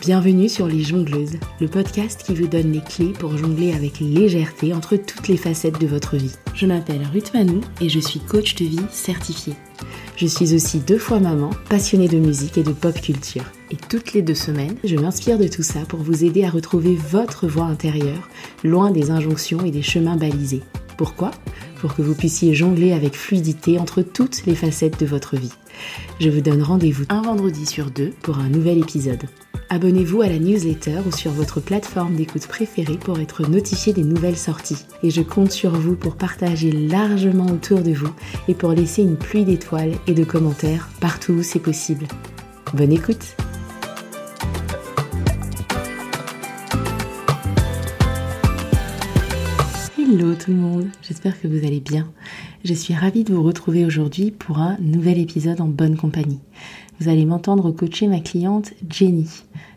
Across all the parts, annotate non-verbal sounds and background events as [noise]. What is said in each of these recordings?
Bienvenue sur Les Jongleuses, le podcast qui vous donne les clés pour jongler avec légèreté entre toutes les facettes de votre vie. Je m'appelle Ruth Manou et je suis coach de vie certifiée. Je suis aussi deux fois maman, passionnée de musique et de pop culture. Et toutes les deux semaines, je m'inspire de tout ça pour vous aider à retrouver votre voix intérieure, loin des injonctions et des chemins balisés. Pourquoi? Pour que vous puissiez jongler avec fluidité entre toutes les facettes de votre vie. Je vous donne rendez-vous un vendredi sur deux pour un nouvel épisode. Abonnez-vous à la newsletter ou sur votre plateforme d'écoute préférée pour être notifié des nouvelles sorties. Et je compte sur vous pour partager largement autour de vous et pour laisser une pluie d'étoiles et de commentaires partout où c'est possible. Bonne écoute Hello tout le monde, j'espère que vous allez bien. Je suis ravie de vous retrouver aujourd'hui pour un nouvel épisode en bonne compagnie vous allez m'entendre coacher ma cliente Jenny.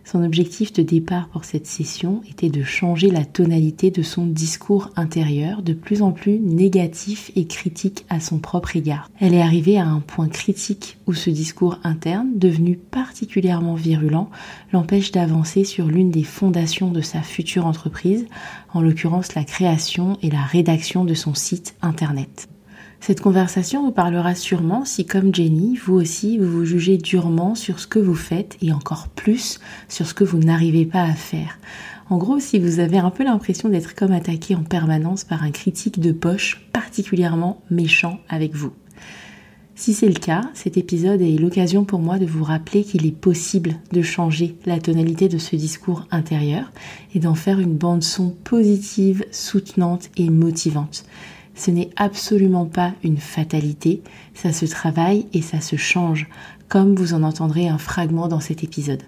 Son objectif de départ pour cette session était de changer la tonalité de son discours intérieur, de plus en plus négatif et critique à son propre égard. Elle est arrivée à un point critique où ce discours interne, devenu particulièrement virulent, l'empêche d'avancer sur l'une des fondations de sa future entreprise, en l'occurrence la création et la rédaction de son site internet. Cette conversation vous parlera sûrement si, comme Jenny, vous aussi, vous vous jugez durement sur ce que vous faites et encore plus sur ce que vous n'arrivez pas à faire. En gros, si vous avez un peu l'impression d'être comme attaqué en permanence par un critique de poche particulièrement méchant avec vous. Si c'est le cas, cet épisode est l'occasion pour moi de vous rappeler qu'il est possible de changer la tonalité de ce discours intérieur et d'en faire une bande son positive, soutenante et motivante. Ce n'est absolument pas une fatalité, ça se travaille et ça se change, comme vous en entendrez un fragment dans cet épisode.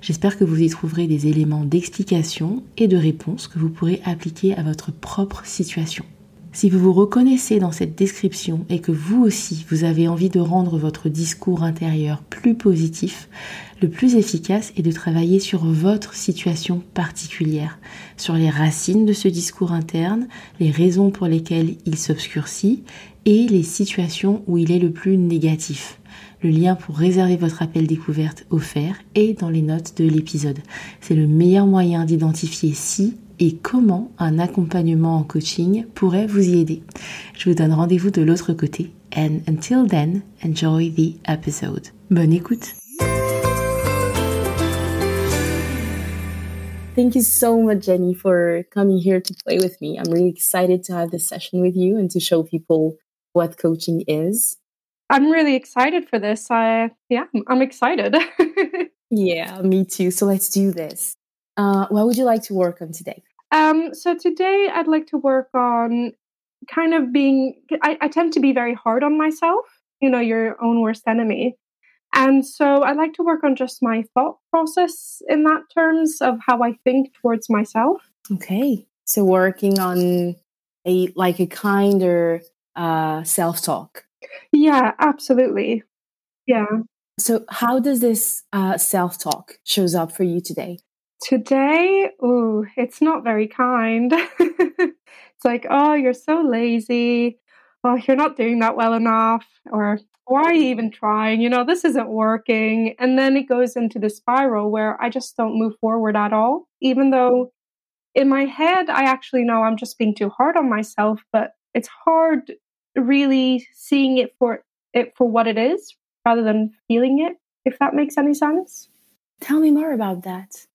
J'espère que vous y trouverez des éléments d'explication et de réponse que vous pourrez appliquer à votre propre situation. Si vous vous reconnaissez dans cette description et que vous aussi vous avez envie de rendre votre discours intérieur plus positif, le plus efficace est de travailler sur votre situation particulière, sur les racines de ce discours interne, les raisons pour lesquelles il s'obscurcit et les situations où il est le plus négatif. Le lien pour réserver votre appel découverte offert est dans les notes de l'épisode. C'est le meilleur moyen d'identifier si et comment un accompagnement en coaching pourrait vous y aider. Je vous donne rendez-vous de l'autre côté. And until then, enjoy the episode. Bonne écoute. Thank you so much, Jenny, for coming here to play with me. I'm really excited to have this session with you and to show people what coaching is. I'm really excited for this. I yeah, I'm excited. [laughs] yeah, me too. So let's do this. Uh, what would you like to work on today? Um, so today I'd like to work on kind of being, I, I tend to be very hard on myself, you know, your own worst enemy. And so I'd like to work on just my thought process in that terms of how I think towards myself. Okay. So working on a like a kinder uh self-talk. Yeah, absolutely. Yeah. So how does this uh self-talk shows up for you today? Today, ooh, it's not very kind. [laughs] it's like, oh, you're so lazy. Oh, you're not doing that well enough. Or why are you even trying? You know, this isn't working. And then it goes into the spiral where I just don't move forward at all, even though in my head, I actually know I'm just being too hard on myself, but it's hard really seeing it for it for what it is rather than feeling it, if that makes any sense. Tell me more about that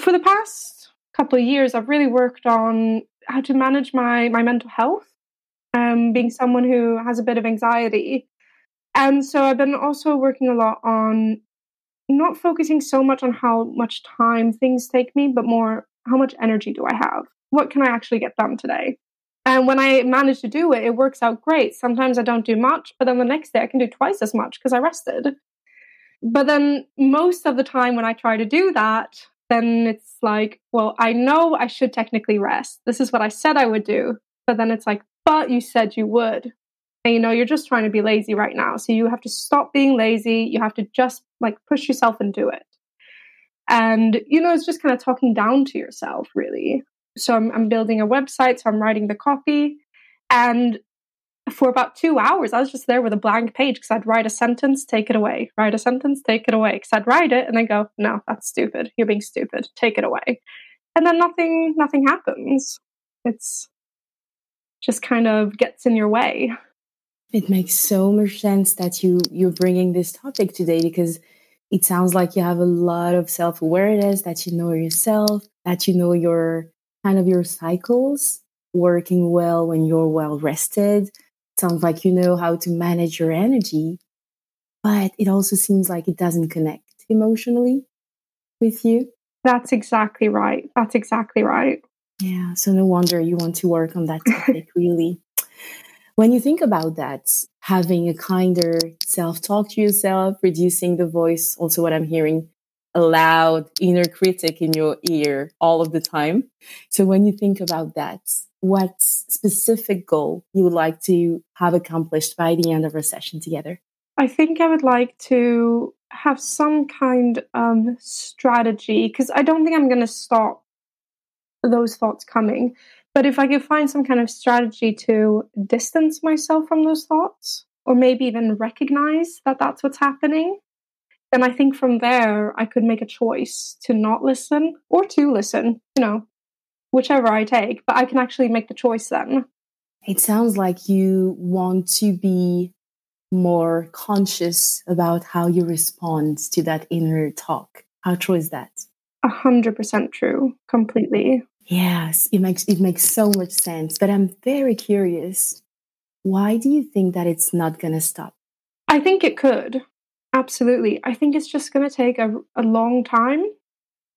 for the past couple of years, I've really worked on how to manage my my mental health. Um, being someone who has a bit of anxiety, and so I've been also working a lot on not focusing so much on how much time things take me, but more how much energy do I have? What can I actually get done today? And when I manage to do it, it works out great. Sometimes I don't do much, but then the next day I can do twice as much because I rested. But then most of the time when I try to do that, then it's like, well, I know I should technically rest. This is what I said I would do. But then it's like, but you said you would. And you know, you're just trying to be lazy right now. So you have to stop being lazy. You have to just like push yourself and do it. And, you know, it's just kind of talking down to yourself, really. So I'm, I'm building a website. So I'm writing the copy. And for about two hours, I was just there with a blank page because I'd write a sentence, take it away, write a sentence, take it away. Because I'd write it and then go, no, that's stupid. You're being stupid. Take it away. And then nothing, nothing happens. It's just kind of gets in your way. It makes so much sense that you you're bringing this topic today because it sounds like you have a lot of self awareness, that you know yourself, that you know your kind of your cycles working well when you're well rested. Sounds like you know how to manage your energy, but it also seems like it doesn't connect emotionally with you. That's exactly right. That's exactly right. Yeah. So no wonder you want to work on that topic, [laughs] really. When you think about that, having a kinder self talk to yourself, reducing the voice, also what I'm hearing, a loud inner critic in your ear all of the time. So when you think about that, what specific goal you would like to have accomplished by the end of our session together? I think I would like to have some kind of strategy because I don't think I'm going to stop those thoughts coming. But if I could find some kind of strategy to distance myself from those thoughts, or maybe even recognize that that's what's happening, then I think from there I could make a choice to not listen or to listen, you know, whichever I take, but I can actually make the choice then. It sounds like you want to be more conscious about how you respond to that inner talk. How true is that? A hundred percent true, completely. Yes, it makes it makes so much sense. But I'm very curious. Why do you think that it's not gonna stop? I think it could. Absolutely. I think it's just gonna take a, a long time.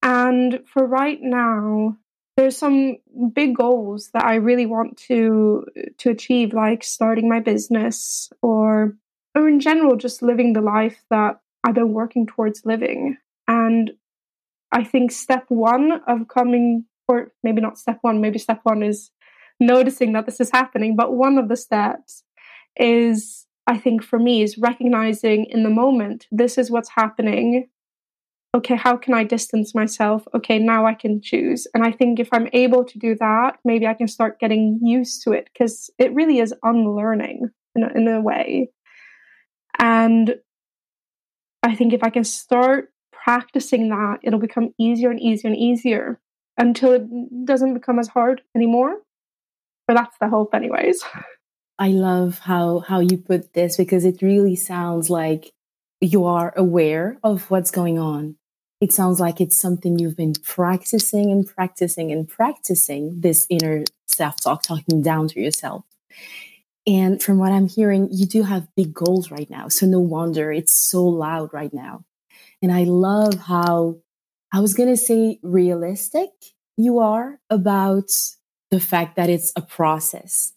And for right now, there's some big goals that I really want to to achieve, like starting my business or or in general just living the life that I've been working towards living. And I think step one of coming or maybe not step one, maybe step one is noticing that this is happening, but one of the steps is I think for me is recognizing in the moment this is what's happening okay, how can I distance myself? Okay, now I can choose. And I think if I'm able to do that, maybe I can start getting used to it because it really is unlearning in a, in a way. And I think if I can start practicing that, it'll become easier and easier and easier until it doesn't become as hard anymore. But that's the hope, anyways. [laughs] I love how how you put this because it really sounds like you are aware of what's going on it sounds like it's something you've been practicing and practicing and practicing this inner self talk, talking down to yourself. And from what I'm hearing, you do have big goals right now. So no wonder it's so loud right now. And I love how I was going to say realistic you are about the fact that it's a process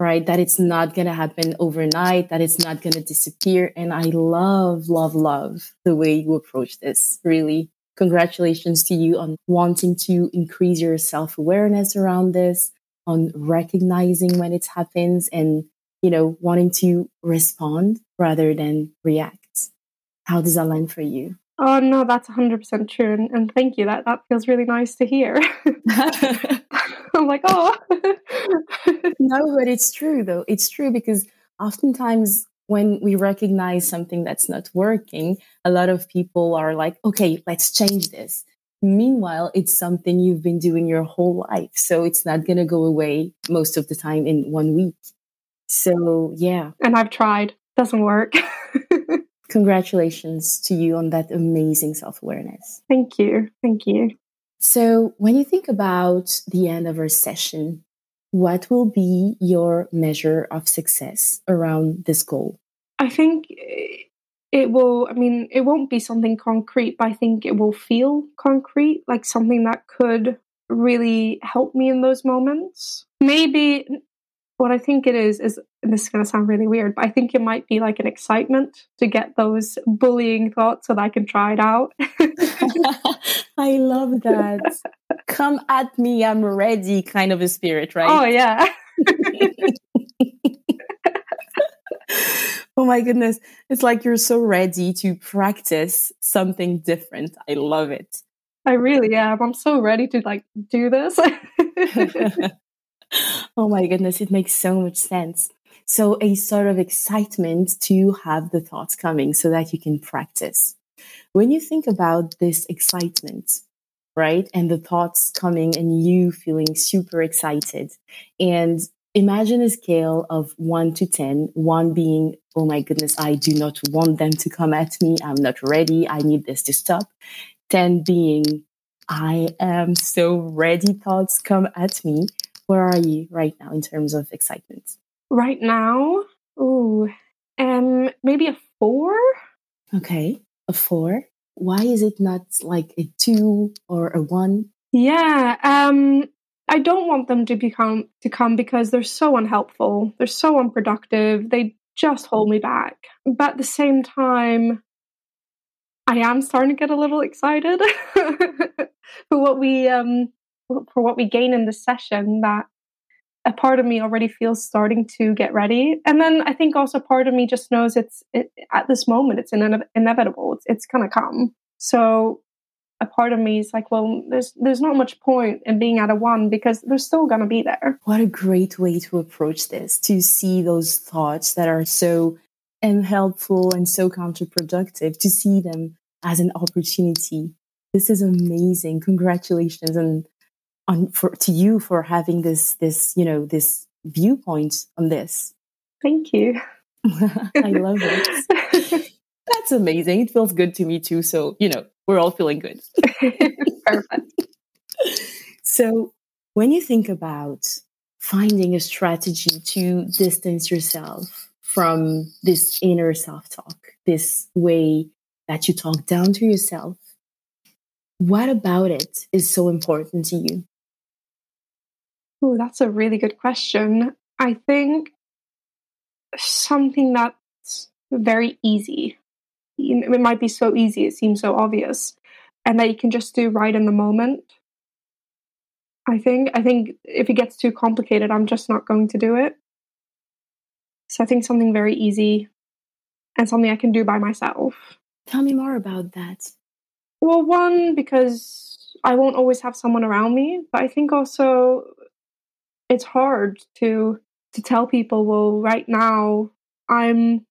right? That it's not going to happen overnight, that it's not going to disappear. And I love, love, love the way you approach this. Really, congratulations to you on wanting to increase your self awareness around this, on recognizing when it happens and, you know, wanting to respond rather than react. How does that land for you? Oh no, that's 100% true and, and thank you. That that feels really nice to hear. [laughs] [laughs] I'm like, oh. [laughs] no, but it's true though. It's true because oftentimes when we recognize something that's not working, a lot of people are like, okay, let's change this. Meanwhile, it's something you've been doing your whole life. So it's not going to go away most of the time in one week. So, yeah. And I've tried, doesn't work. Congratulations to you on that amazing self awareness. Thank you. Thank you. So, when you think about the end of our session, what will be your measure of success around this goal? I think it will, I mean, it won't be something concrete, but I think it will feel concrete, like something that could really help me in those moments. Maybe what I think it is is this is going to sound really weird, but I think it might be like an excitement to get those bullying thoughts so that I can try it out. [laughs] I love that. Come at me, I'm ready kind of a spirit, right? Oh, yeah. [laughs] oh my goodness. It's like you're so ready to practice something different. I love it. I really am. I'm so ready to like do this [laughs] oh my goodness, it makes so much sense. So a sort of excitement to have the thoughts coming so that you can practice. When you think about this excitement, right? And the thoughts coming and you feeling super excited and imagine a scale of one to 10, one being, oh my goodness, I do not want them to come at me. I'm not ready. I need this to stop. 10 being, I am so ready. Thoughts come at me. Where are you right now in terms of excitement? Right now, ooh, um, maybe a four. Okay, a four. Why is it not like a two or a one? Yeah, um, I don't want them to become to come because they're so unhelpful. They're so unproductive. They just hold me back. But at the same time, I am starting to get a little excited [laughs] for what we um for what we gain in this session. That a part of me already feels starting to get ready, and then I think also part of me just knows it's it, at this moment it's ine- inevitable. It's it's gonna come. So a part of me is like, well, there's there's not much point in being at a one because they're still gonna be there. What a great way to approach this, to see those thoughts that are so unhelpful and so counterproductive, to see them as an opportunity. This is amazing. Congratulations and on for to you for having this this, you know, this viewpoint on this. Thank you. [laughs] [laughs] I love it. That's amazing. It feels good to me too. So, you know, we're all feeling good. [laughs] Perfect. So, when you think about finding a strategy to distance yourself from this inner self talk, this way that you talk down to yourself, what about it is so important to you? Oh, that's a really good question. I think something that's very easy it might be so easy, it seems so obvious, and that you can just do right in the moment. I think I think if it gets too complicated, I'm just not going to do it. So I think something very easy and something I can do by myself. Tell me more about that. Well, one because I won't always have someone around me, but I think also it's hard to to tell people, well, right now I'm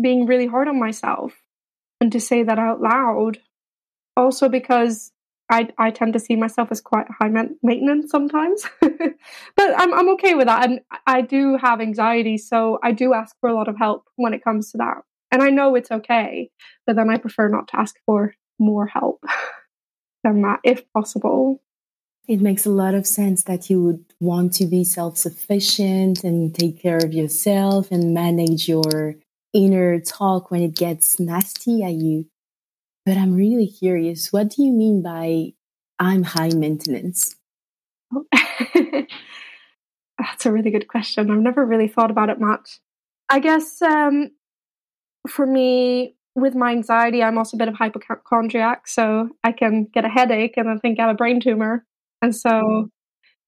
being really hard on myself and to say that out loud. Also, because I, I tend to see myself as quite high maintenance sometimes, [laughs] but I'm, I'm okay with that. And I do have anxiety, so I do ask for a lot of help when it comes to that. And I know it's okay, but then I prefer not to ask for more help [laughs] than that if possible. It makes a lot of sense that you would want to be self sufficient and take care of yourself and manage your inner talk when it gets nasty at you. But I'm really curious, what do you mean by I'm high maintenance? [laughs] That's a really good question. I've never really thought about it much. I guess um, for me, with my anxiety, I'm also a bit of hypochondriac, so I can get a headache and I think I have a brain tumor. And so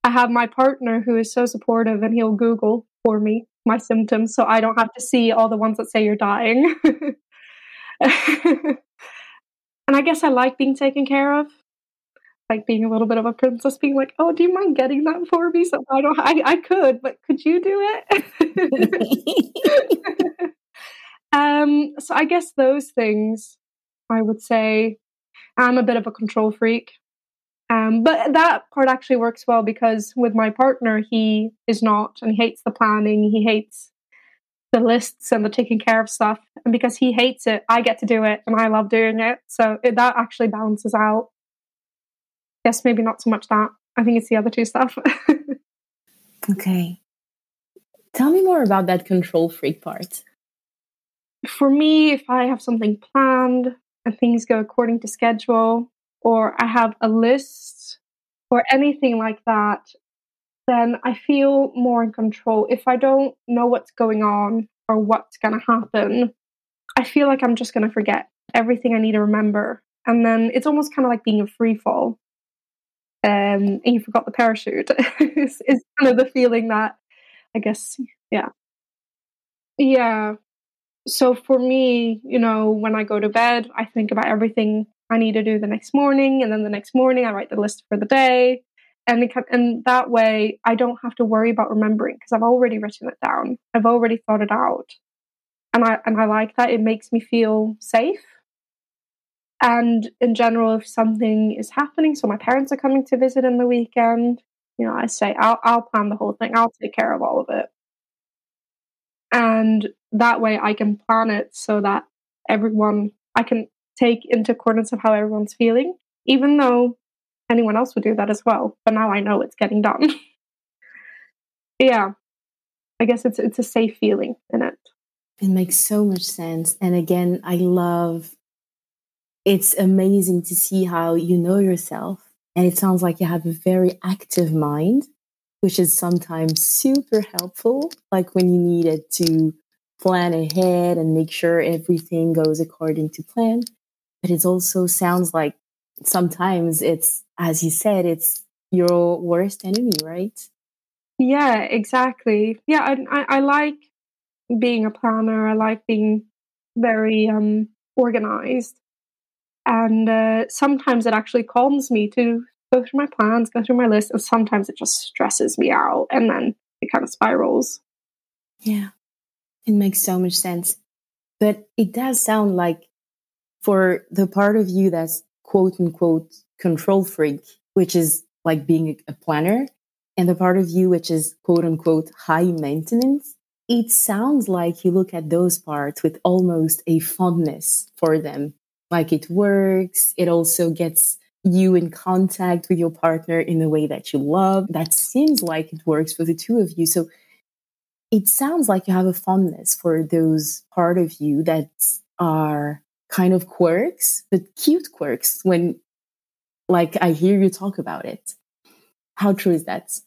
I have my partner who is so supportive and he'll Google for me my symptoms so I don't have to see all the ones that say you're dying. [laughs] and I guess I like being taken care of. Like being a little bit of a princess, being like, "Oh, do you mind getting that for me?" So I don't. I, I could, but could you do it? [laughs] um. So I guess those things, I would say, I'm a bit of a control freak. Um, but that part actually works well because with my partner, he is not, and he hates the planning. He hates the lists and the taking care of stuff. And because he hates it, I get to do it, and I love doing it. So it, that actually balances out. Yes, maybe not so much that. I think it's the other two stuff. [laughs] okay. Tell me more about that control freak part. For me, if I have something planned and things go according to schedule, or I have a list or anything like that, then I feel more in control. If I don't know what's going on or what's going to happen, I feel like I'm just going to forget everything I need to remember. And then it's almost kind of like being a free fall. Um, and you forgot the parachute. [laughs] is, is kind of the feeling that I guess, yeah. Yeah. So for me, you know, when I go to bed, I think about everything I need to do the next morning. And then the next morning, I write the list for the day. and it, and that way I don't have to worry about remembering because I've already written it down. I've already thought it out, and I and I like that. It makes me feel safe. And in general, if something is happening, so my parents are coming to visit in the weekend, you know, I say I'll I'll plan the whole thing. I'll take care of all of it, and that way I can plan it so that everyone I can take into accordance of how everyone's feeling, even though anyone else would do that as well. But now I know it's getting done. [laughs] yeah, I guess it's it's a safe feeling in it. It makes so much sense. And again, I love. It's amazing to see how you know yourself, and it sounds like you have a very active mind, which is sometimes super helpful. Like when you need it to plan ahead and make sure everything goes according to plan. But it also sounds like sometimes it's, as you said, it's your worst enemy, right? Yeah, exactly. Yeah, I, I, I like being a planner. I like being very um, organized. And uh, sometimes it actually calms me to go through my plans, go through my list, and sometimes it just stresses me out and then it kind of spirals. Yeah. It makes so much sense. But it does sound like for the part of you that's quote unquote control freak, which is like being a planner, and the part of you which is quote unquote high maintenance, it sounds like you look at those parts with almost a fondness for them. Like it works, it also gets you in contact with your partner in a way that you love. That seems like it works for the two of you. So it sounds like you have a fondness for those part of you that are kind of quirks, but cute quirks when like I hear you talk about it. How true is that?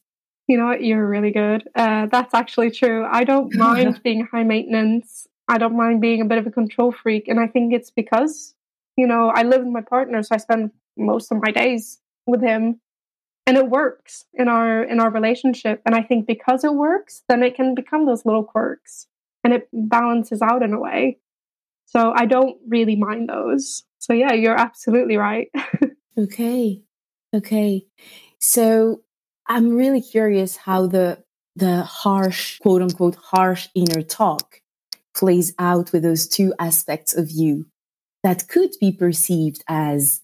You know what? You're really good. Uh, that's actually true. I don't [laughs] mind being high maintenance. I don't mind being a bit of a control freak. And I think it's because, you know, I live with my partner, so I spend most of my days with him and it works in our in our relationship and i think because it works then it can become those little quirks and it balances out in a way so i don't really mind those. So yeah you're absolutely right. [laughs] Okay. Okay. So i'm really curious how the the harsh quote unquote harsh inner talk plays out with those two aspects of you that could be perceived as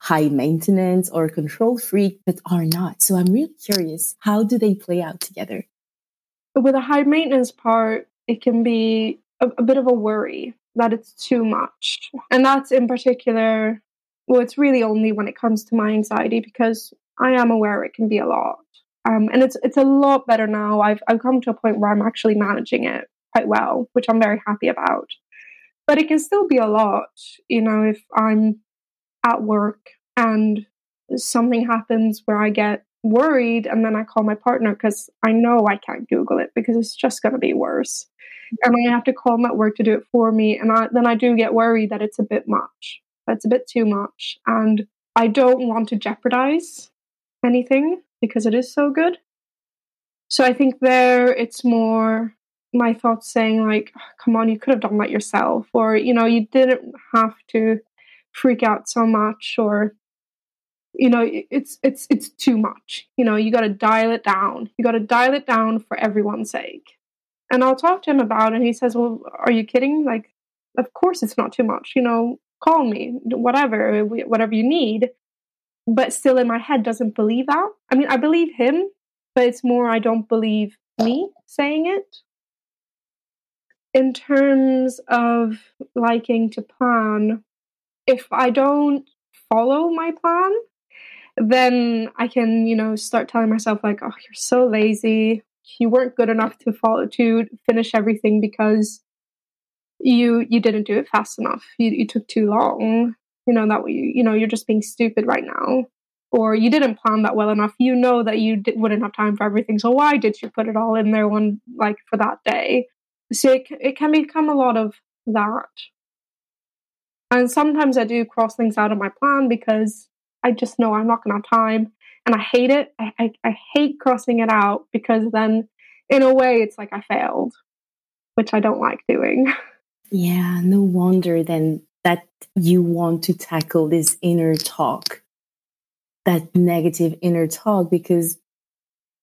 high maintenance or control freak, but are not. So I'm really curious, how do they play out together? With a high maintenance part, it can be a, a bit of a worry that it's too much. And that's in particular, well, it's really only when it comes to my anxiety because I am aware it can be a lot. Um, and it's it's a lot better now. I've I've come to a point where I'm actually managing it quite well, which I'm very happy about. But it can still be a lot, you know, if I'm at work and something happens where I get worried and then I call my partner because I know I can't Google it because it's just going to be worse. And I have to call them at work to do it for me. And I, then I do get worried that it's a bit much. That's a bit too much. And I don't want to jeopardize anything because it is so good. So I think there it's more my thoughts saying like, oh, come on, you could have done that yourself. Or, you know, you didn't have to freak out so much or you know it's it's it's too much you know you got to dial it down you got to dial it down for everyone's sake and i'll talk to him about it and he says well are you kidding? Like of course it's not too much you know call me whatever whatever you need. But still in my head doesn't believe that. I mean i believe him but it's more i don't believe me saying it. In terms of liking to plan if I don't follow my plan, then I can, you know, start telling myself like, "Oh, you're so lazy. You weren't good enough to follow to finish everything because you you didn't do it fast enough. You you took too long. You know that you you know you're just being stupid right now." Or you didn't plan that well enough. You know that you wouldn't have time for everything. So why did you put it all in there one like for that day? So it, it can become a lot of that and sometimes I do cross things out of my plan because I just know I'm not going to have time. And I hate it. I, I, I, hate crossing it out because then, in a way, it's like I failed, which I don't like doing. [laughs] Yeah, no wonder then that you want to tackle this inner talk that negative inner talk because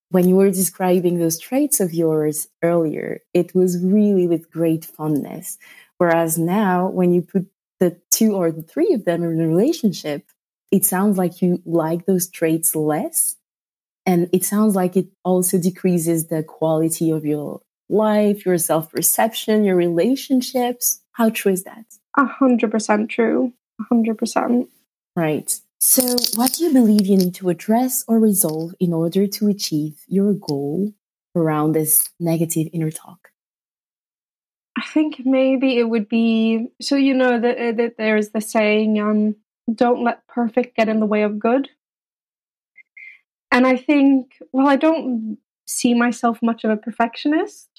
when you were describing those traits of yours earlier, it was really with great fondness. Whereas now, when you put the two or the three of them in a relationship, it sounds like you like those traits less. And it sounds like it also decreases the quality of your life, your self perception, your relationships. How true is that? A hundred percent true. A hundred percent. Right. So, what do you believe you need to address or resolve in order to achieve your goal around this negative inner talk? I think maybe it would be so. You know that, uh, that there's the saying, um, "Don't let perfect get in the way of good." And I think, well, I don't see myself much of a perfectionist,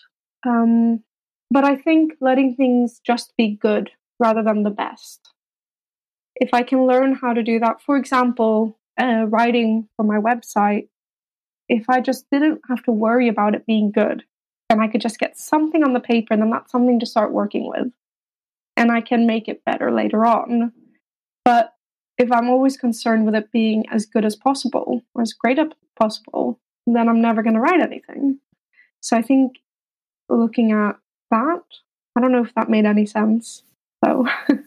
um, but I think letting things just be good rather than the best if I can learn how to do that, for example, uh, writing for my website, if I just didn't have to worry about it being good and I could just get something on the paper, and then that's something to start working with. And I can make it better later on. But if I'm always concerned with it being as good as possible or as great as possible, then I'm never going to write anything. So I think looking at that, I don't know if that made any sense. So [laughs]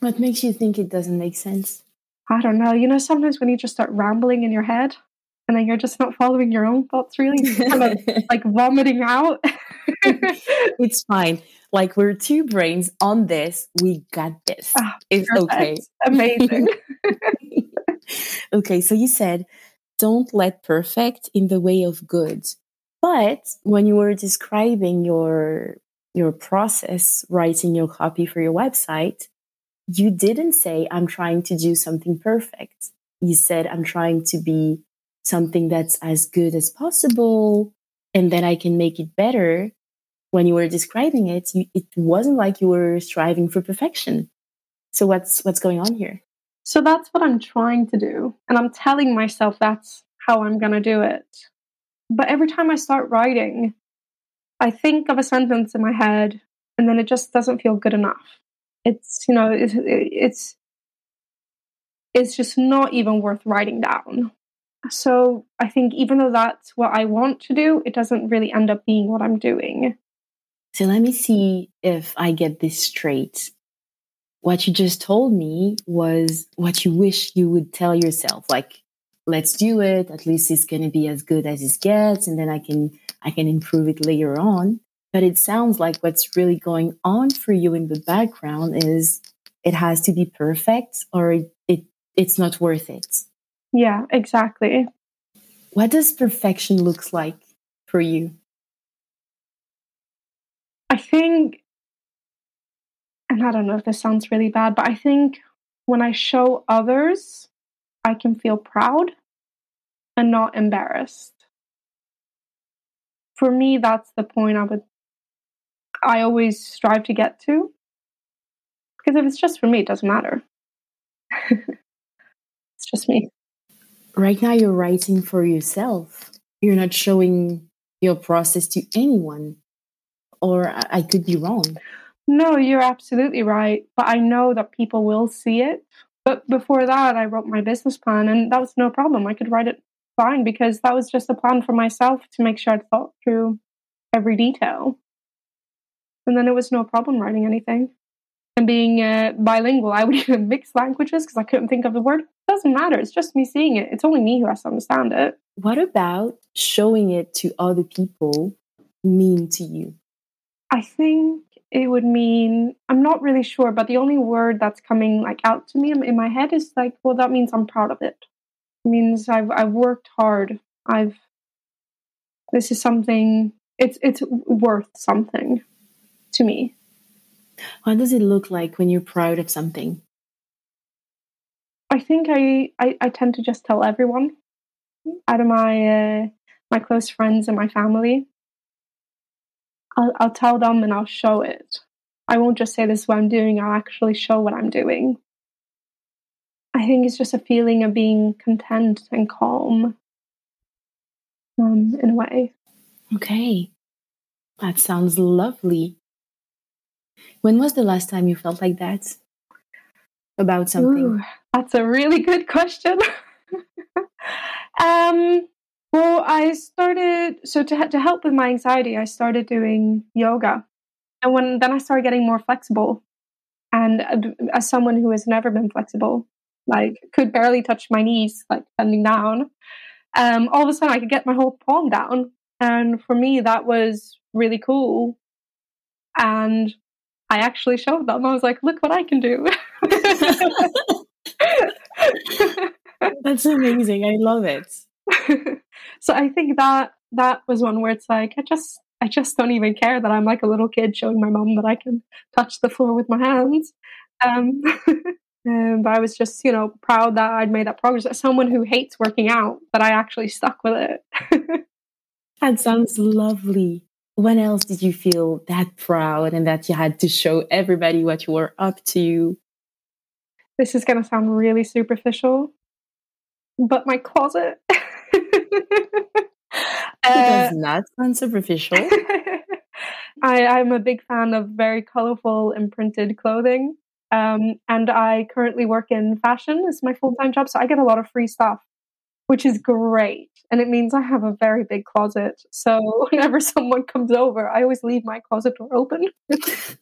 What makes you think it doesn't make sense? I don't know. You know, sometimes when you just start rambling in your head and then you're just not following your own thoughts really, kind of [laughs] like vomiting out. It's fine. Like we're two brains on this. We got this. Oh, it's perfect. okay. Amazing. [laughs] okay, so you said don't let perfect in the way of good. But when you were describing your your process writing your copy for your website, you didn't say, I'm trying to do something perfect. You said, I'm trying to be something that's as good as possible and then I can make it better. When you were describing it, you, it wasn't like you were striving for perfection. So what's what's going on here? So that's what I'm trying to do. And I'm telling myself that's how I'm going to do it. But every time I start writing, I think of a sentence in my head and then it just doesn't feel good enough it's you know it's it's it's just not even worth writing down so i think even though that's what i want to do it doesn't really end up being what i'm doing so let me see if i get this straight what you just told me was what you wish you would tell yourself like let's do it at least it's going to be as good as it gets and then i can i can improve it later on but it sounds like what's really going on for you in the background is it has to be perfect or it, it it's not worth it. Yeah, exactly. What does perfection looks like for you? I think and I don't know if this sounds really bad, but I think when I show others, I can feel proud and not embarrassed. For me, that's the point I would I always strive to get to. Because if it's just for me, it doesn't matter. [laughs] it's just me. Right now, you're writing for yourself. You're not showing your process to anyone. Or I could be wrong. No, you're absolutely right. But I know that people will see it. But before that, I wrote my business plan, and that was no problem. I could write it fine because that was just a plan for myself to make sure I'd thought through every detail. And then it was no problem writing anything. And being uh, bilingual, I would [laughs] even mix languages because I couldn't think of the word. It doesn't matter. It's just me seeing it. It's only me who has to understand it. What about showing it to other people mean to you? I think it would mean I'm not really sure, but the only word that's coming like out to me in my head is like, well, that means I'm proud of it. It means I've I've worked hard. I've this is something it's it's worth something to me. What does it look like when you're proud of something? I think I, I, I tend to just tell everyone out of my uh, my close friends and my family. I'll, I'll tell them and I'll show it. I won't just say this is what I'm doing, I'll actually show what I'm doing. I think it's just a feeling of being content and calm um, in a way. Okay. That sounds lovely. When was the last time you felt like that about something? Ooh, that's a really good question. [laughs] um, well, I started so to to help with my anxiety, I started doing yoga, and when then I started getting more flexible. And uh, as someone who has never been flexible, like could barely touch my knees, like bending down, um, all of a sudden I could get my whole palm down, and for me that was really cool. And I actually showed them. I was like, "Look what I can do." [laughs] That's amazing. I love it. [laughs] so I think that that was one where it's like I just I just don't even care that I'm like a little kid showing my mom that I can touch the floor with my hands. Um, [laughs] but I was just, you know, proud that I'd made that progress. As someone who hates working out, that I actually stuck with it. [laughs] that sounds lovely. When else did you feel that proud and that you had to show everybody what you were up to? This is going to sound really superficial, but my closet. [laughs] uh, not sound superficial. [laughs] I, I'm a big fan of very colorful imprinted clothing. Um, and I currently work in fashion as my full time job. So I get a lot of free stuff, which is great. And it means I have a very big closet. So [laughs] whenever someone comes over, I always leave my closet door open. it's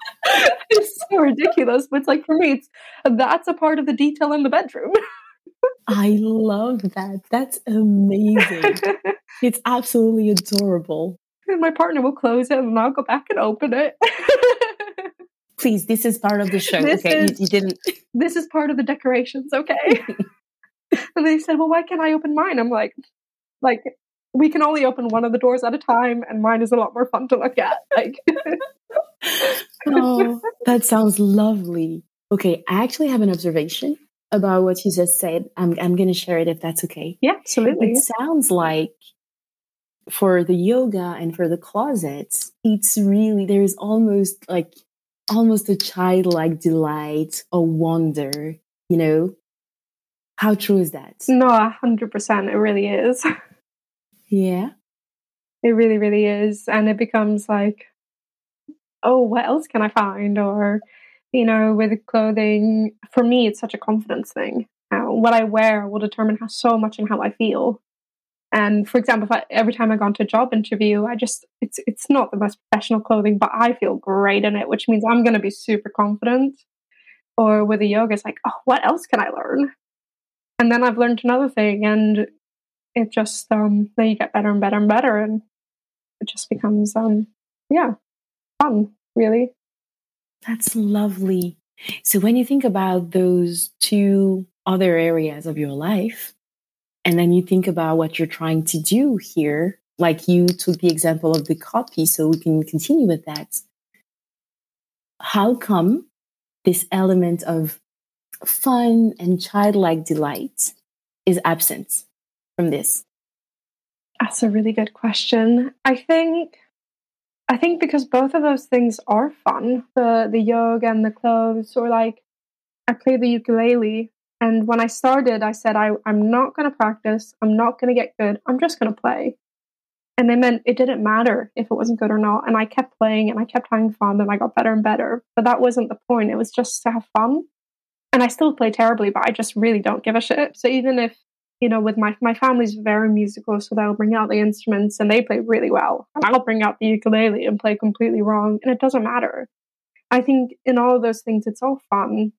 so ridiculous. But it's like for me, it's that's a part of the detail in the bedroom. I love that. That's amazing. [laughs] it's absolutely adorable. And my partner will close it and I'll go back and open it. [laughs] Please, this is part of the show. This okay, is, you, you, didn't. This is part of the decorations. Okay. [laughs] and they said, "Well, why can't I open mine?" I'm like, like we can only open one of the doors at a time, and mine is a lot more fun to look at. Like, oh, that sounds lovely. Okay, I actually have an observation about what you just said. I'm I'm going to share it if that's okay. Yeah, absolutely. It sounds like for the yoga and for the closets, it's really there's almost like almost a childlike delight or wonder. You know, how true is that? No, a hundred percent. It really is. [laughs] Yeah, it really, really is, and it becomes like, oh, what else can I find? Or you know, with clothing, for me, it's such a confidence thing. Uh, what I wear will determine how so much and how I feel. And for example, I, every time I go into a job interview, I just it's it's not the most professional clothing, but I feel great in it, which means I'm going to be super confident. Or with the yoga, it's like, oh, what else can I learn? And then I've learned another thing, and it just um, then you get better and better and better, and it just becomes um, yeah, fun, really. That's lovely. So when you think about those two other areas of your life, and then you think about what you're trying to do here, like you took the example of the copy, so we can continue with that. How come this element of fun and childlike delight is absent from this? That's a really good question. I think I think because both of those things are fun, the the yoga and the clothes, or like I play the ukulele. And when I started, I said I, I'm not going to practice. I'm not going to get good. I'm just going to play. And they meant it didn't matter if it wasn't good or not. And I kept playing and I kept having fun and I got better and better. But that wasn't the point. It was just to have fun. And I still play terribly, but I just really don't give a shit. So even if you know, with my my family's very musical, so they'll bring out the instruments and they play really well. And I'll bring out the ukulele and play completely wrong, and it doesn't matter. I think in all of those things, it's all fun.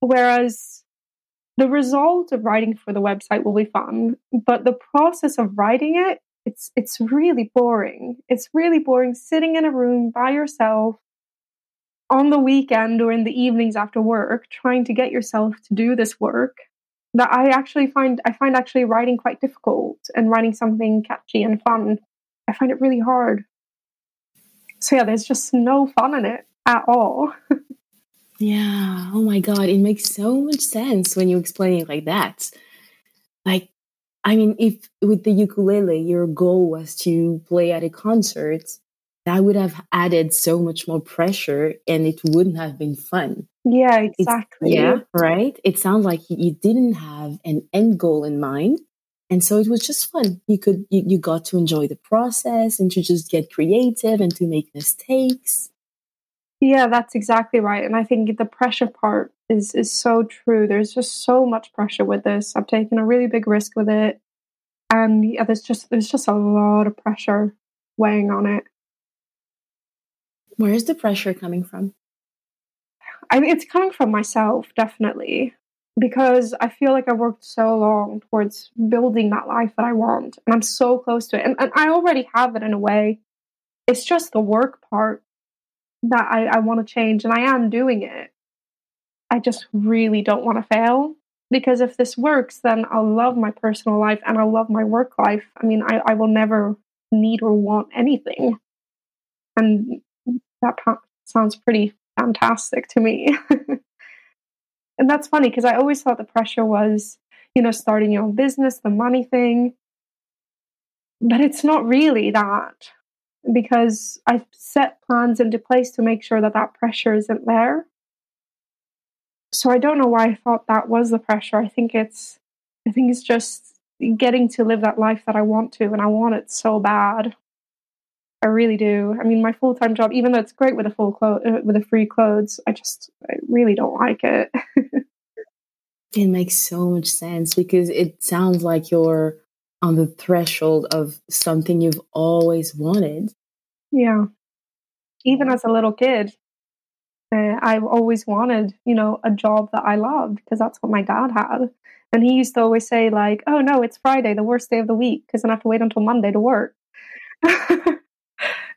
Whereas the result of writing for the website will be fun, but the process of writing it, it's it's really boring. It's really boring sitting in a room by yourself on the weekend or in the evenings after work trying to get yourself to do this work that I actually find I find actually writing quite difficult and writing something catchy and fun. I find it really hard. So yeah, there's just no fun in it at all. yeah. Oh my god, it makes so much sense when you explain it like that. Like I mean, if with the ukulele your goal was to play at a concert, that would have added so much more pressure and it wouldn't have been fun. Yeah, exactly. It's, yeah, right. It sounds like you didn't have an end goal in mind. And so it was just fun. You could, you, you got to enjoy the process and to just get creative and to make mistakes. Yeah, that's exactly right. And I think the pressure part is is so true. There's just so much pressure with this. I've taken a really big risk with it. And yeah, there's just there's just a lot of pressure weighing on it. Where is the pressure coming from? I mean, it's coming from myself, definitely, because I feel like I worked so long towards building that life that I want, and I'm so close to it, and, and I already have it in a way. It's just the work part that I, I want to change, and I am doing it. I just really don't want to fail because if this works, then I'll love my personal life and I'll love my work life. I mean, I, I will never need or want anything. And that sounds pretty fantastic to me. [laughs] and that's funny because I always thought the pressure was, you know, starting your own business, the money thing. But it's not really that because I've set plans into place to make sure that that pressure isn't there. So I don't know why I thought that was the pressure. I think it's I think it's just getting to live that life that I want to and I want it so bad. I really do. I mean, my full time job, even though it's great with a full clo- uh, with a free clothes, I just I really don't like it. [laughs] it makes so much sense because it sounds like you're on the threshold of something you've always wanted. Yeah. Even as a little kid, uh, I've always wanted, you know, a job that I loved because that's what my dad had. And he used to always say, like, oh no, it's Friday, the worst day of the week, because then I have to wait until Monday to work. [laughs]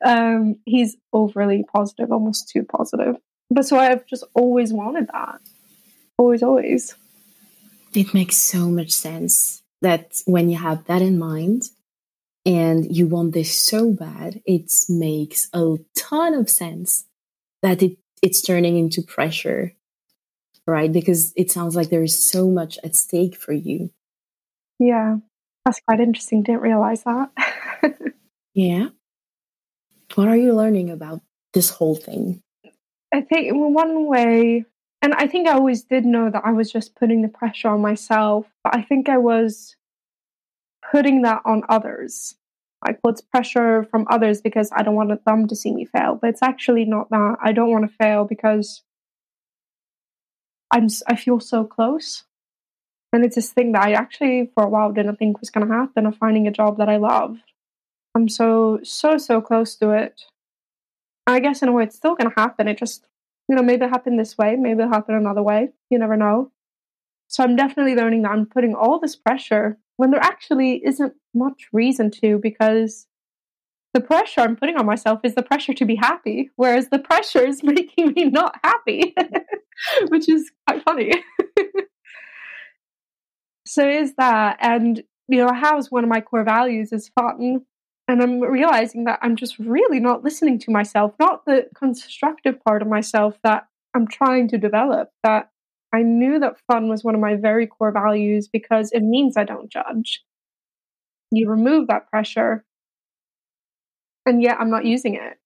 um, he's overly positive, almost too positive. But so I've just always wanted that. Always, always. It makes so much sense that when you have that in mind and you want this so bad, it makes a ton of sense that it, it's turning into pressure, right? Because it sounds like there is so much at stake for you. Yeah, that's quite interesting. Didn't realize that. [laughs] yeah. What are you learning about this whole thing? I think one way, and I think I always did know that I was just putting the pressure on myself, but I think I was putting that on others. I put pressure from others because I don't want them to see me fail, but it's actually not that. I don't want to fail because I'm I feel so close. And it's this thing that I actually for a while didn't think was going to happen of finding a job that I love. I'm so, so, so close to it. I guess in a way it's still going to happen. It just, you know, maybe it happened this way, maybe it'll happen another way. You never know. So I'm definitely learning that I'm putting all this pressure when there actually isn't much reason to because the pressure I'm putting on myself is the pressure to be happy, whereas the pressure is [laughs] making me not happy, [laughs] which is quite funny. [laughs] so is that, and you know, how is one of my core values is fun, and I'm realizing that I'm just really not listening to myself, not the constructive part of myself that I'm trying to develop. That I knew that fun was one of my very core values because it means I don't judge. You remove that pressure, and yet I'm not using it.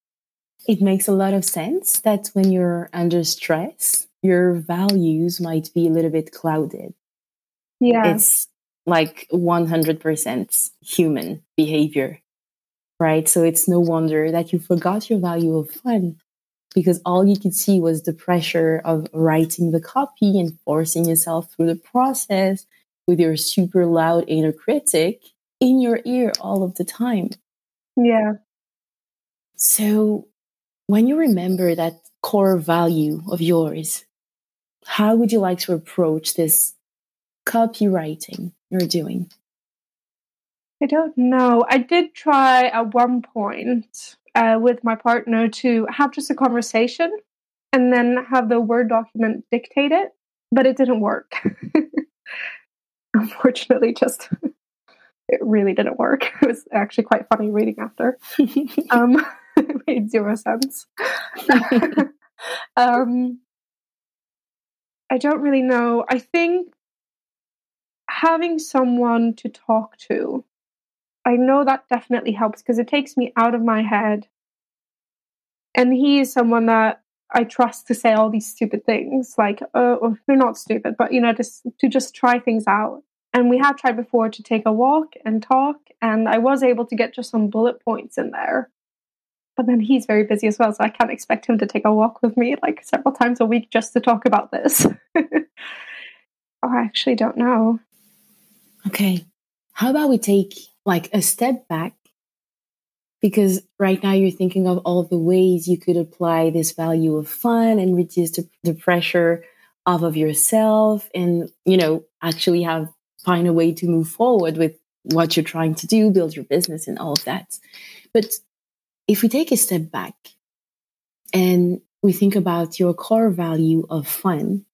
It makes a lot of sense that when you're under stress, your values might be a little bit clouded. Yeah. It's like 100% human behavior right? So it's no wonder that you forgot your value of fun because all you could see was the pressure of writing the copy and forcing yourself through the process with your super loud inner critic in your ear all of the time. Yeah. So when you remember that core value of yours, how would you like to approach this copywriting you're doing? I don't know. I did try at one point uh, with my partner to have just a conversation and then have the Word document dictate it, but it didn't work. [laughs] Unfortunately, just [laughs] it really didn't work. It was actually quite funny reading after. [laughs] um, it made zero sense. um, I don't really know. I think having someone to talk to I know that definitely helps because it takes me out of my head. And he is someone that I trust to say all these stupid things, like, uh, or they're not stupid, but you know, just to just try things out. And we have tried before to take a walk and talk, and I was able to get just some bullet points in there. but then he's very busy as well, so I can't expect him to take a walk with me like several times a week just to talk about this. oh, [laughs] I actually don't know. Okay. How about we take like a step back? Because right now you're thinking of all the ways you could apply this value of fun and reduce the, the pressure off of yourself and, you know, actually have find a way to move forward with what you're trying to do, build your business and all of that. But if we take a step back and we think about your core value of fun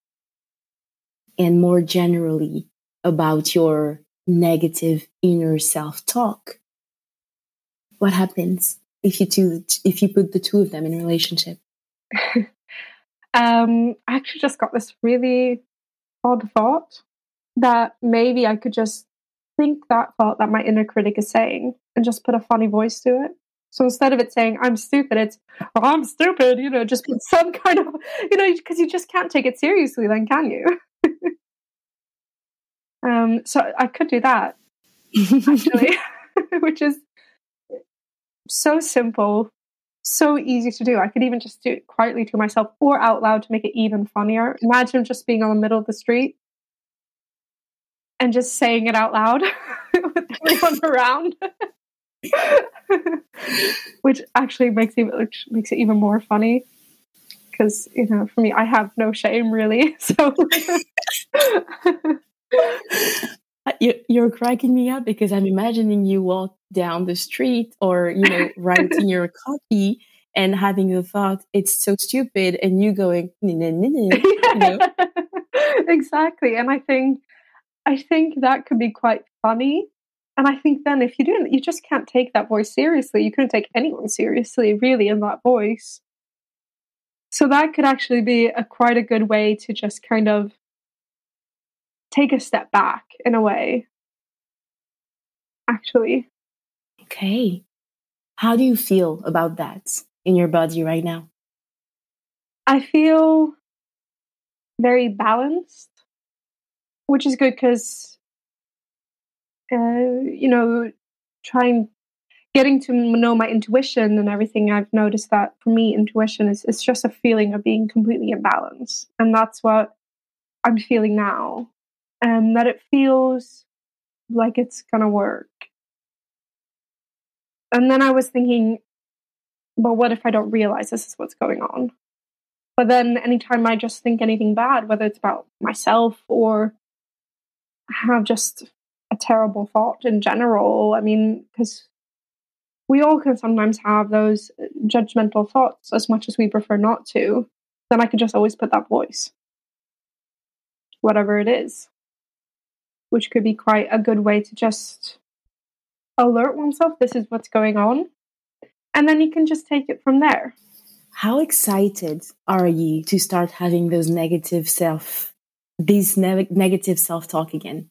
and more generally about your negative inner self-talk, what happens if you two, if you put the two of them in a relationship? [laughs] um, I actually just got this really odd thought that maybe I could just think that thought that my inner critic is saying and just put a funny voice to it. So instead of it saying I'm stupid, it's oh, I'm stupid. You know, just put some [laughs] kind of you know because you just can't take it seriously, then can you? [laughs] um, so I could do that actually, [laughs] [laughs] which is so simple, so easy to do. I could even just do it quietly to myself or out loud to make it even funnier. Imagine just being on the middle of the street and just saying it out loud [laughs] with everyone around. which actually makes it which makes it even more funny because you know for me I have no shame really so Uh, you're cracking me up because I'm imagining you walk down the street or you know [laughs] writing your copy and having the thought it's so stupid and you going [laughs] you know? exactly and I think I think that could be quite funny and I think then if you do you just can't take that voice seriously. You couldn't take anyone seriously, really, in that voice. So that could actually be a quite a good way to just kind of take a step back in a way. Actually. Okay. How do you feel about that in your body right now? I feel very balanced, which is good because uh, you know, trying getting to know my intuition and everything, I've noticed that for me, intuition is it's just a feeling of being completely in balance, and that's what I'm feeling now, and that it feels like it's gonna work. And then I was thinking, well, what if I don't realize this is what's going on? But then anytime I just think anything bad, whether it's about myself or have just a terrible thought in general. I mean, because we all can sometimes have those uh, judgmental thoughts as much as we prefer not to. Then I could just always put that voice, whatever it is, which could be quite a good way to just alert oneself this is what's going on. And then you can just take it from there. How excited are you to start having those negative self, these ne- negative self talk again?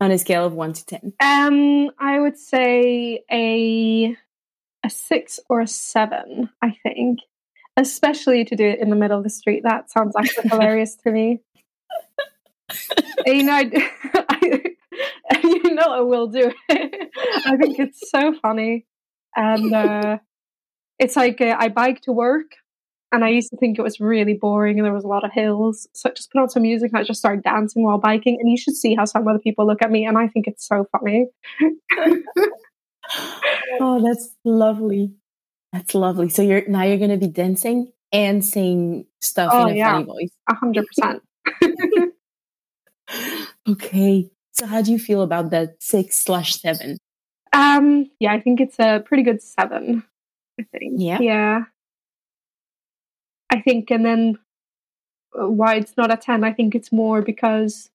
on a scale of one to ten? Um, I would say a a six or a seven. I think, especially to do it in the middle of the street. That sounds actually [laughs] hilarious to me. You know, I, [laughs] I, you know, I will do it. [laughs] I think it's so funny, and uh, it's like uh, I bike to work and I used to think it was really boring and there was a lot of hills. So I just put on some music and I just started dancing while biking. And you should see how some other people look at me. And I think it's so funny. [laughs] oh, that's lovely. That's lovely. So you're now you're going to be dancing and saying stuff oh, in a yeah. funny voice. A hundred percent. Okay. So how do you feel about that six slash seven? Um, yeah, I think it's a pretty good seven. I think. Yeah. Yeah. I think, and then uh, why it's not a 10, I think it's more because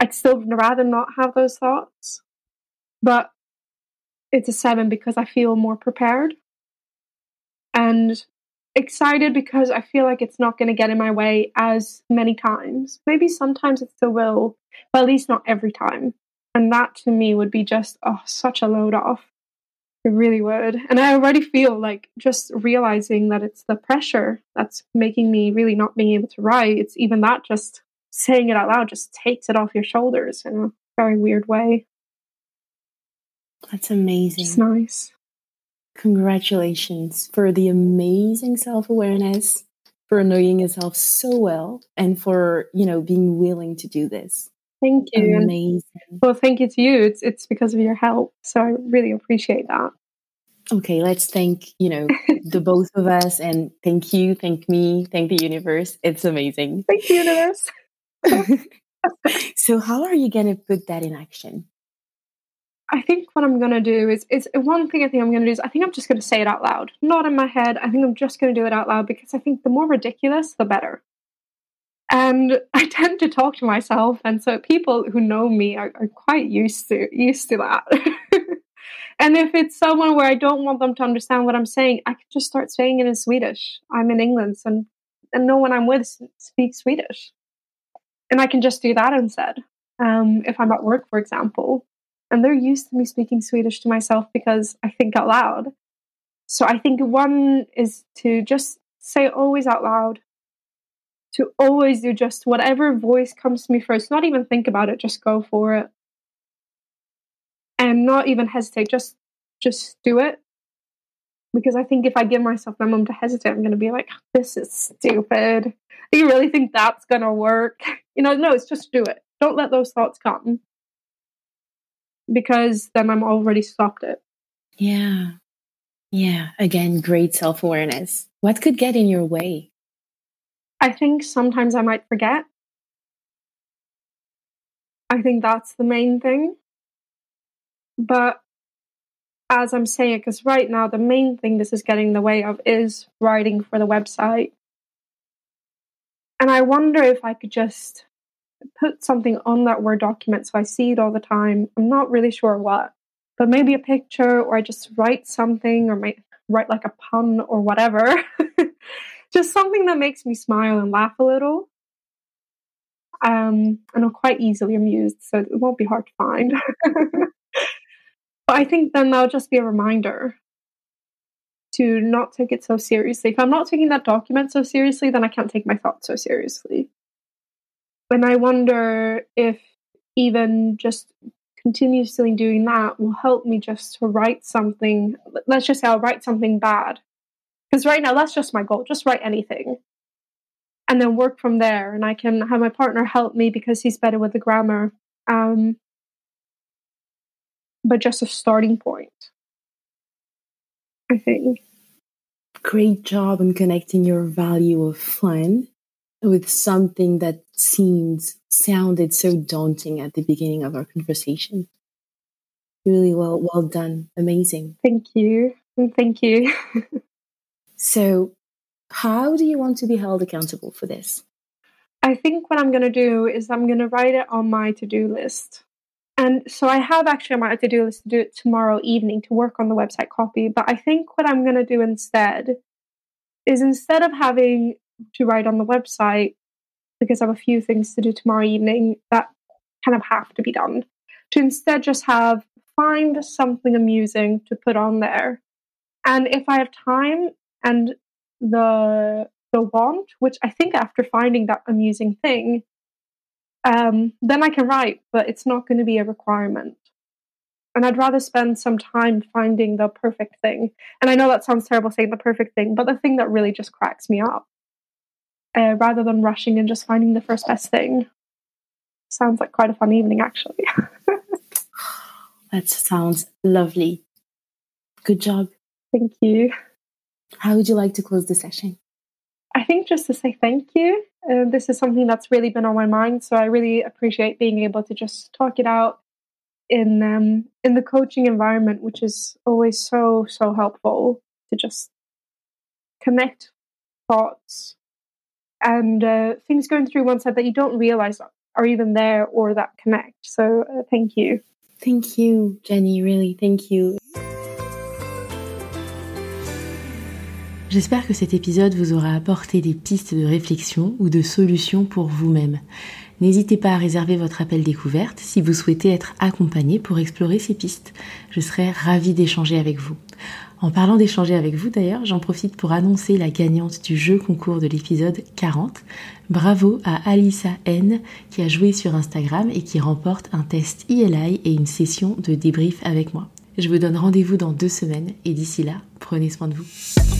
I'd still rather not have those thoughts. But it's a 7 because I feel more prepared and excited because I feel like it's not going to get in my way as many times. Maybe sometimes it still will, but at least not every time. And that to me would be just oh, such a load off. It really would. And I already feel like just realizing that it's the pressure that's making me really not being able to write. It's even that just saying it out loud just takes it off your shoulders in a very weird way. That's amazing. It's nice. Congratulations for the amazing self-awareness, for knowing yourself so well, and for, you know, being willing to do this. Thank you. Amazing. Well, thank you to you. It's it's because of your help. So I really appreciate that. Okay, let's thank, you know, the [laughs] both of us and thank you, thank me, thank the universe. It's amazing. Thank you, universe. [laughs] so how are you going to put that in action? I think what I'm going to do is, is one thing I think I'm going to do is I think I'm just going to say it out loud, not in my head. I think I'm just going to do it out loud because I think the more ridiculous, the better. And [laughs] I tend to talk to myself, and so people who know me are, are quite used to used to that. [laughs] and if it's someone where I don't want them to understand what I'm saying, I can just start saying it in Swedish. I'm in England, and and no one I'm with speaks Swedish, and I can just do that instead. Um, if I'm at work, for example, and they're used to me speaking Swedish to myself because I think out loud. So I think one is to just say it always out loud, to always do just whatever voice comes to me first, not even think about it, just go for it. And not even hesitate, just just do it. Because I think if I give myself my moment to hesitate, I'm gonna be like, this is stupid. Do you really think that's gonna work? [laughs] You know, no, it's just do it. Don't let those thoughts come because then I'm already stopped it. Yeah. Yeah. Again, great self awareness. What could get in your way? I think sometimes I might forget. I think that's the main thing. But as I'm saying, because right now the main thing this is getting in the way of is writing for the website. And I wonder if I could just put something on that Word document so I see it all the time. I'm not really sure what, but maybe a picture, or I just write something, or might write like a pun or whatever. [laughs] just something that makes me smile and laugh a little. Um, and I'm quite easily amused, so it won't be hard to find. [laughs] but I think then that'll just be a reminder to not take it so seriously. If I'm not taking that document so seriously, then I can't take my thoughts so seriously. And I wonder if even just continuously doing that will help me just to write something. Let's just say I'll write something bad. Because right now, that's just my goal. Just write anything. And then work from there. And I can have my partner help me because he's better with the grammar. Um, but just a starting point, I think. Great job in connecting your value of fun with something that seemed sounded so daunting at the beginning of our conversation. Really well well done. Amazing. Thank you. Thank you. [laughs] so how do you want to be held accountable for this? I think what I'm going to do is I'm going to write it on my to-do list. And so I have actually on my to-do list to do it tomorrow evening to work on the website copy, but I think what I'm going to do instead is instead of having to write on the website because I have a few things to do tomorrow evening that kind of have to be done. To instead just have find something amusing to put on there. And if I have time and the the want, which I think after finding that amusing thing, um, then I can write, but it's not going to be a requirement. And I'd rather spend some time finding the perfect thing. And I know that sounds terrible saying the perfect thing, but the thing that really just cracks me up uh, rather than rushing and just finding the first best thing. Sounds like quite a fun evening, actually. [laughs] that sounds lovely. Good job. Thank you. How would you like to close the session? I think just to say thank you. Uh, this is something that's really been on my mind, so I really appreciate being able to just talk it out in um, in the coaching environment, which is always so so helpful to just connect thoughts and uh, things going through one side that you don't realize are even there or that connect. So uh, thank you. Thank you, Jenny, really, thank you. J'espère que cet épisode vous aura apporté des pistes de réflexion ou de solutions pour vous-même. N'hésitez pas à réserver votre appel découverte si vous souhaitez être accompagné pour explorer ces pistes. Je serai ravie d'échanger avec vous. En parlant d'échanger avec vous d'ailleurs, j'en profite pour annoncer la gagnante du jeu concours de l'épisode 40. Bravo à Alissa N qui a joué sur Instagram et qui remporte un test ILI et une session de débrief avec moi. Je vous donne rendez-vous dans deux semaines et d'ici là, prenez soin de vous.